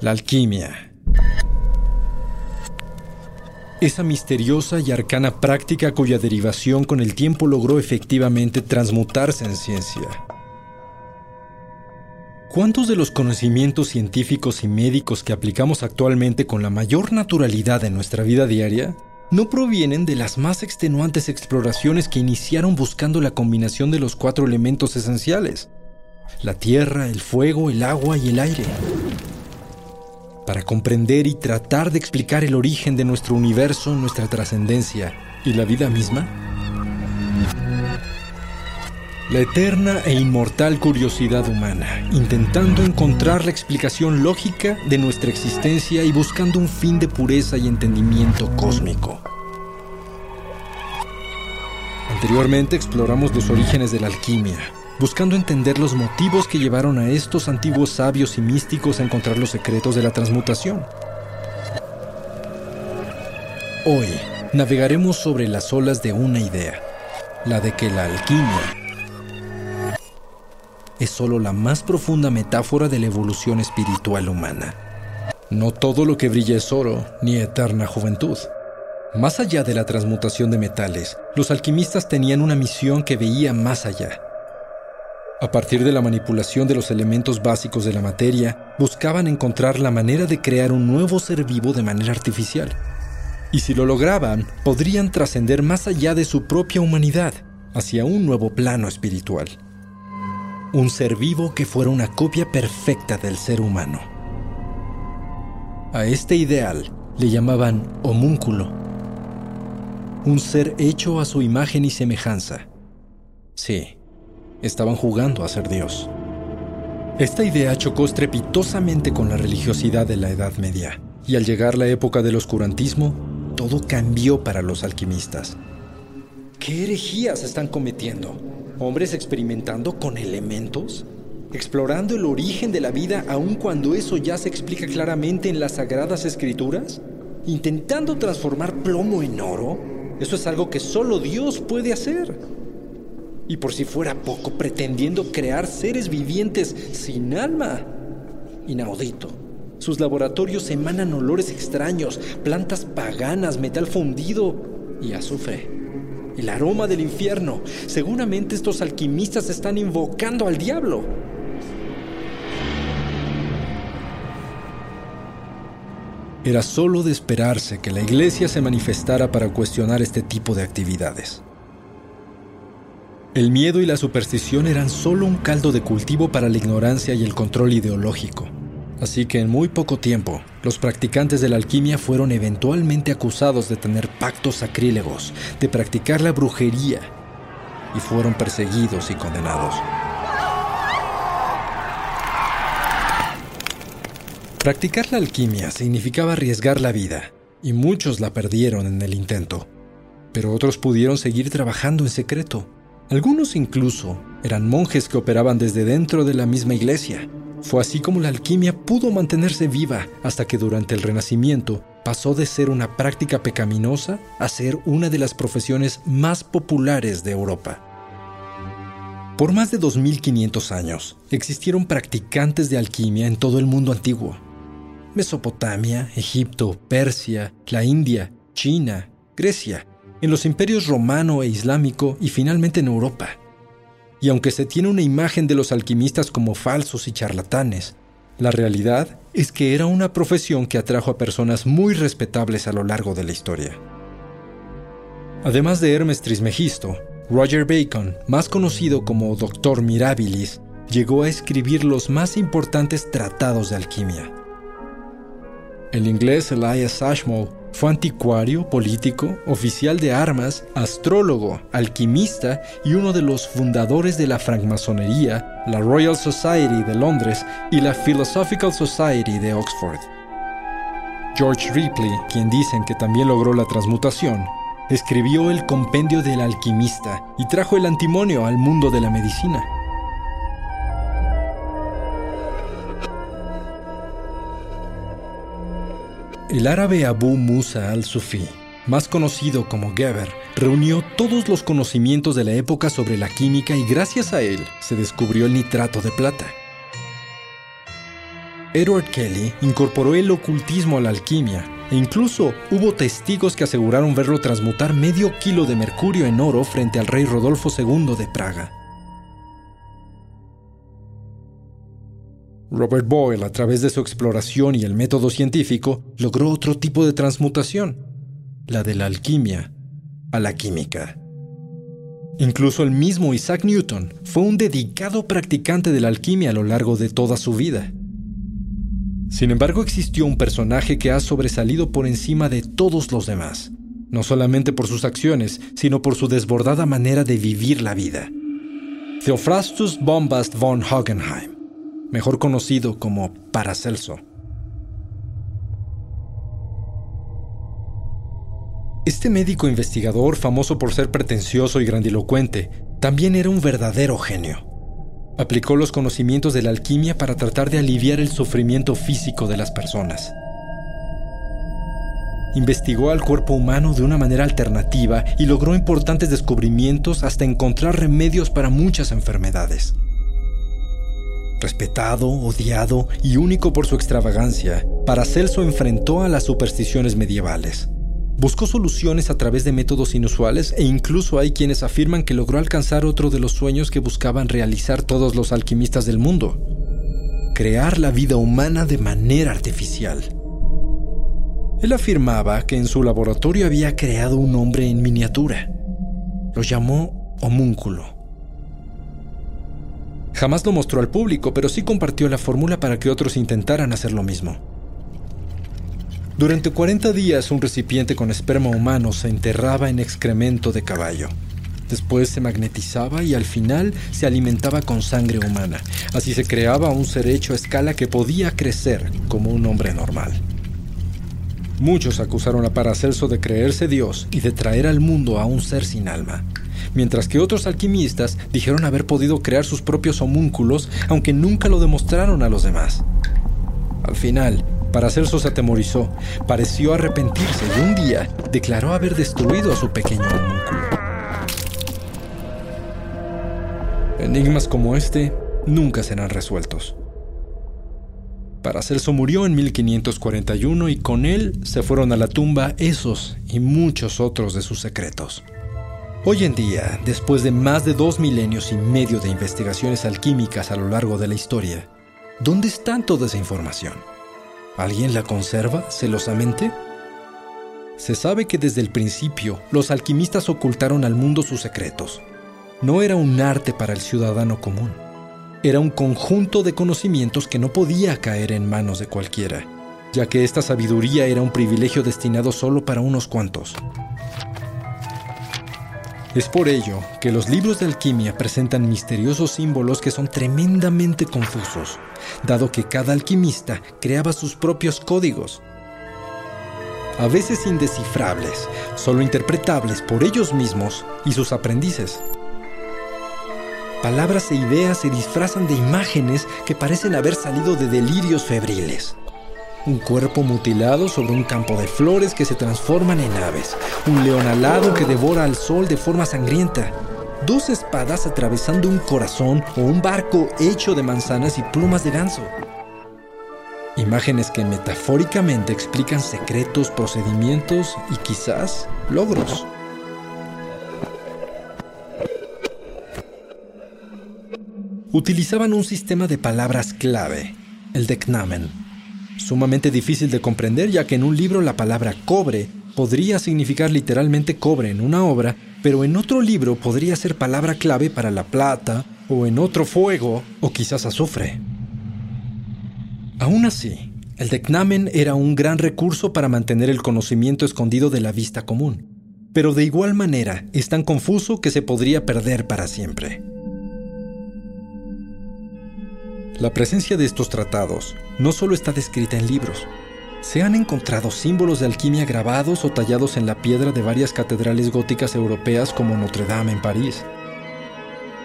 La alquimia. Esa misteriosa y arcana práctica cuya derivación con el tiempo logró efectivamente transmutarse en ciencia. ¿Cuántos de los conocimientos científicos y médicos que aplicamos actualmente con la mayor naturalidad en nuestra vida diaria no provienen de las más extenuantes exploraciones que iniciaron buscando la combinación de los cuatro elementos esenciales? La tierra, el fuego, el agua y el aire para comprender y tratar de explicar el origen de nuestro universo, nuestra trascendencia y la vida misma? La eterna e inmortal curiosidad humana, intentando encontrar la explicación lógica de nuestra existencia y buscando un fin de pureza y entendimiento cósmico. Anteriormente exploramos los orígenes de la alquimia, buscando entender los motivos que llevaron a estos antiguos sabios y místicos a encontrar los secretos de la transmutación. Hoy navegaremos sobre las olas de una idea, la de que la alquimia es solo la más profunda metáfora de la evolución espiritual humana. No todo lo que brilla es oro, ni eterna juventud. Más allá de la transmutación de metales, los alquimistas tenían una misión que veía más allá a partir de la manipulación de los elementos básicos de la materia, buscaban encontrar la manera de crear un nuevo ser vivo de manera artificial. Y si lo lograban, podrían trascender más allá de su propia humanidad, hacia un nuevo plano espiritual. Un ser vivo que fuera una copia perfecta del ser humano. A este ideal le llamaban homúnculo. Un ser hecho a su imagen y semejanza. Sí, estaban jugando a ser Dios. Esta idea chocó estrepitosamente con la religiosidad de la Edad Media, y al llegar la época del oscurantismo, todo cambió para los alquimistas. ¿Qué herejías están cometiendo? ¿Hombres experimentando con elementos? ¿Explorando el origen de la vida aun cuando eso ya se explica claramente en las sagradas escrituras? ¿Intentando transformar plomo en oro? Eso es algo que solo Dios puede hacer. Y por si fuera poco, pretendiendo crear seres vivientes sin alma. Inaudito. Sus laboratorios emanan olores extraños, plantas paganas, metal fundido y azufre. El aroma del infierno. Seguramente estos alquimistas están invocando al diablo. Era solo de esperarse que la iglesia se manifestara para cuestionar este tipo de actividades. El miedo y la superstición eran solo un caldo de cultivo para la ignorancia y el control ideológico. Así que en muy poco tiempo, los practicantes de la alquimia fueron eventualmente acusados de tener pactos sacrílegos, de practicar la brujería, y fueron perseguidos y condenados. Practicar la alquimia significaba arriesgar la vida, y muchos la perdieron en el intento, pero otros pudieron seguir trabajando en secreto algunos incluso eran monjes que operaban desde dentro de la misma iglesia. Fue así como la alquimia pudo mantenerse viva hasta que durante el Renacimiento pasó de ser una práctica pecaminosa a ser una de las profesiones más populares de Europa. Por más de 2500 años existieron practicantes de alquimia en todo el mundo antiguo. Mesopotamia, Egipto, Persia, la India, China, Grecia, en los imperios romano e islámico y finalmente en Europa. Y aunque se tiene una imagen de los alquimistas como falsos y charlatanes, la realidad es que era una profesión que atrajo a personas muy respetables a lo largo de la historia. Además de Hermes Trismegisto, Roger Bacon, más conocido como Doctor Mirabilis, llegó a escribir los más importantes tratados de alquimia. El inglés Elias Ashmole fue anticuario, político, oficial de armas, astrólogo, alquimista y uno de los fundadores de la francmasonería, la Royal Society de Londres y la Philosophical Society de Oxford. George Ripley, quien dicen que también logró la transmutación, escribió el Compendio del Alquimista y trajo el antimonio al mundo de la medicina. El árabe Abu Musa al-Sufi, más conocido como Geber, reunió todos los conocimientos de la época sobre la química y gracias a él se descubrió el nitrato de plata. Edward Kelly incorporó el ocultismo a la alquimia e incluso hubo testigos que aseguraron verlo transmutar medio kilo de mercurio en oro frente al rey Rodolfo II de Praga. Robert Boyle, a través de su exploración y el método científico, logró otro tipo de transmutación, la de la alquimia a la química. Incluso el mismo Isaac Newton fue un dedicado practicante de la alquimia a lo largo de toda su vida. Sin embargo, existió un personaje que ha sobresalido por encima de todos los demás, no solamente por sus acciones, sino por su desbordada manera de vivir la vida. Theophrastus Bombast von Hogenheim mejor conocido como Paracelso. Este médico investigador, famoso por ser pretencioso y grandilocuente, también era un verdadero genio. Aplicó los conocimientos de la alquimia para tratar de aliviar el sufrimiento físico de las personas. Investigó al cuerpo humano de una manera alternativa y logró importantes descubrimientos hasta encontrar remedios para muchas enfermedades. Respetado, odiado y único por su extravagancia, Paracelso enfrentó a las supersticiones medievales. Buscó soluciones a través de métodos inusuales e incluso hay quienes afirman que logró alcanzar otro de los sueños que buscaban realizar todos los alquimistas del mundo, crear la vida humana de manera artificial. Él afirmaba que en su laboratorio había creado un hombre en miniatura. Lo llamó homúnculo Jamás lo mostró al público, pero sí compartió la fórmula para que otros intentaran hacer lo mismo. Durante 40 días un recipiente con esperma humano se enterraba en excremento de caballo. Después se magnetizaba y al final se alimentaba con sangre humana. Así se creaba un ser hecho a escala que podía crecer como un hombre normal. Muchos acusaron a Paracelso de creerse Dios y de traer al mundo a un ser sin alma mientras que otros alquimistas dijeron haber podido crear sus propios homúnculos, aunque nunca lo demostraron a los demás. Al final, Paracelso se atemorizó, pareció arrepentirse y un día declaró haber destruido a su pequeño homúnculo. Enigmas como este nunca serán resueltos. Paracelso murió en 1541 y con él se fueron a la tumba esos y muchos otros de sus secretos. Hoy en día, después de más de dos milenios y medio de investigaciones alquímicas a lo largo de la historia, ¿dónde está toda esa información? ¿Alguien la conserva celosamente? Se sabe que desde el principio los alquimistas ocultaron al mundo sus secretos. No era un arte para el ciudadano común. Era un conjunto de conocimientos que no podía caer en manos de cualquiera, ya que esta sabiduría era un privilegio destinado solo para unos cuantos. Es por ello que los libros de alquimia presentan misteriosos símbolos que son tremendamente confusos, dado que cada alquimista creaba sus propios códigos. A veces indescifrables, solo interpretables por ellos mismos y sus aprendices. Palabras e ideas se disfrazan de imágenes que parecen haber salido de delirios febriles. Un cuerpo mutilado sobre un campo de flores que se transforman en aves. Un león alado que devora al sol de forma sangrienta. Dos espadas atravesando un corazón o un barco hecho de manzanas y plumas de ganso. Imágenes que metafóricamente explican secretos, procedimientos y quizás logros. Utilizaban un sistema de palabras clave, el Deknamen, sumamente difícil de comprender ya que en un libro la palabra cobre podría significar literalmente cobre en una obra, pero en otro libro podría ser palabra clave para la plata, o en otro fuego, o quizás azufre. Aún así, el Deknamen era un gran recurso para mantener el conocimiento escondido de la vista común, pero de igual manera es tan confuso que se podría perder para siempre. La presencia de estos tratados no solo está descrita en libros, se han encontrado símbolos de alquimia grabados o tallados en la piedra de varias catedrales góticas europeas como Notre Dame en París,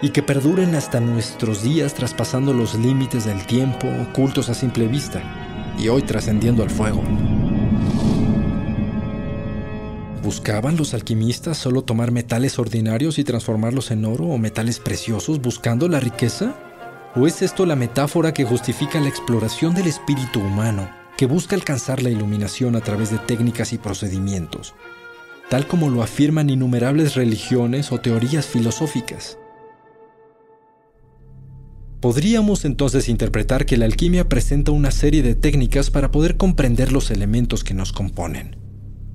y que perduren hasta nuestros días traspasando los límites del tiempo, ocultos a simple vista, y hoy trascendiendo al fuego. ¿Buscaban los alquimistas solo tomar metales ordinarios y transformarlos en oro o metales preciosos buscando la riqueza? ¿O es esto la metáfora que justifica la exploración del espíritu humano, que busca alcanzar la iluminación a través de técnicas y procedimientos, tal como lo afirman innumerables religiones o teorías filosóficas? Podríamos entonces interpretar que la alquimia presenta una serie de técnicas para poder comprender los elementos que nos componen,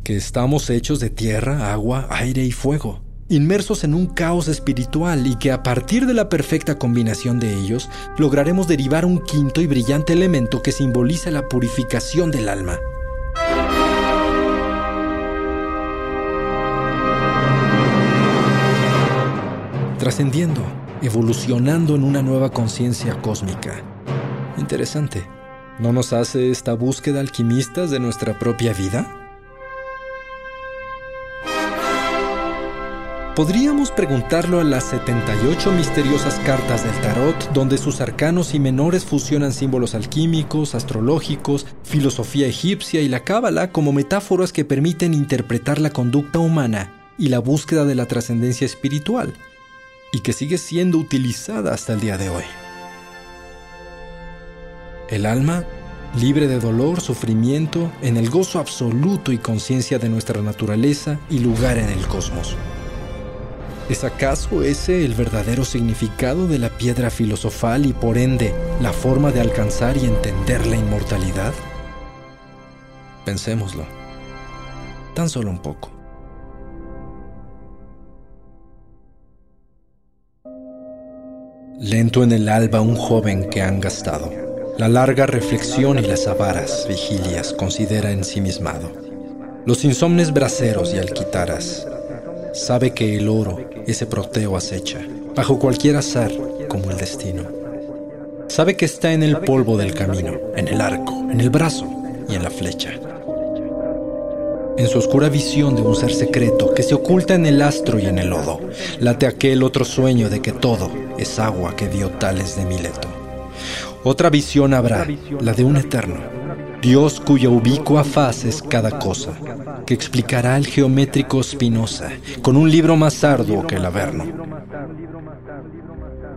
que estamos hechos de tierra, agua, aire y fuego inmersos en un caos espiritual y que a partir de la perfecta combinación de ellos lograremos derivar un quinto y brillante elemento que simboliza la purificación del alma. Trascendiendo, evolucionando en una nueva conciencia cósmica. Interesante. ¿No nos hace esta búsqueda alquimistas de nuestra propia vida? Podríamos preguntarlo a las 78 misteriosas cartas del tarot, donde sus arcanos y menores fusionan símbolos alquímicos, astrológicos, filosofía egipcia y la cábala como metáforas que permiten interpretar la conducta humana y la búsqueda de la trascendencia espiritual, y que sigue siendo utilizada hasta el día de hoy. El alma, libre de dolor, sufrimiento, en el gozo absoluto y conciencia de nuestra naturaleza y lugar en el cosmos. ¿Es acaso ese el verdadero significado de la piedra filosofal y por ende la forma de alcanzar y entender la inmortalidad? Pensémoslo. Tan solo un poco. Lento en el alba un joven que han gastado. La larga reflexión y las avaras vigilias considera ensimismado. Los insomnes braceros y alquitaras sabe que el oro, ese proteo acecha, bajo cualquier azar como el destino. Sabe que está en el polvo del camino, en el arco, en el brazo y en la flecha. En su oscura visión de un ser secreto que se oculta en el astro y en el lodo, late aquel otro sueño de que todo es agua que dio Tales de Mileto. Otra visión habrá, la de un eterno, Dios cuya ubicua faz es cada cosa, que explicará el geométrico Spinoza con un libro más arduo que el Averno.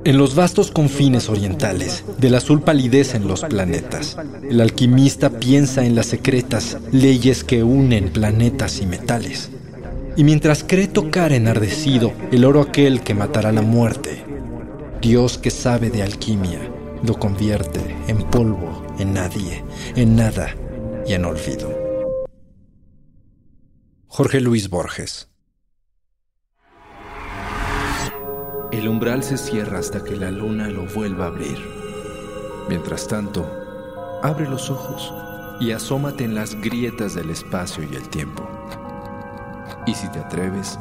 En los vastos confines orientales, del azul palidecen los planetas. El alquimista piensa en las secretas leyes que unen planetas y metales. Y mientras cree tocar enardecido el oro aquel que matará la muerte, Dios que sabe de alquimia lo convierte en polvo en nadie, en nada y en olvido. Jorge Luis Borges El umbral se cierra hasta que la luna lo vuelva a abrir. Mientras tanto, abre los ojos y asómate en las grietas del espacio y el tiempo. Y si te atreves,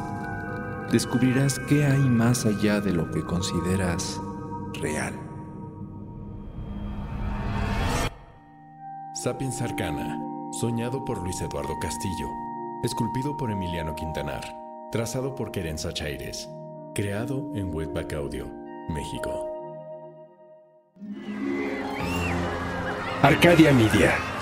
descubrirás qué hay más allá de lo que consideras real. Sapiens Arcana, soñado por Luis Eduardo Castillo, esculpido por Emiliano Quintanar, trazado por Querenza Chaires, creado en Webback Audio, México. Arcadia Media.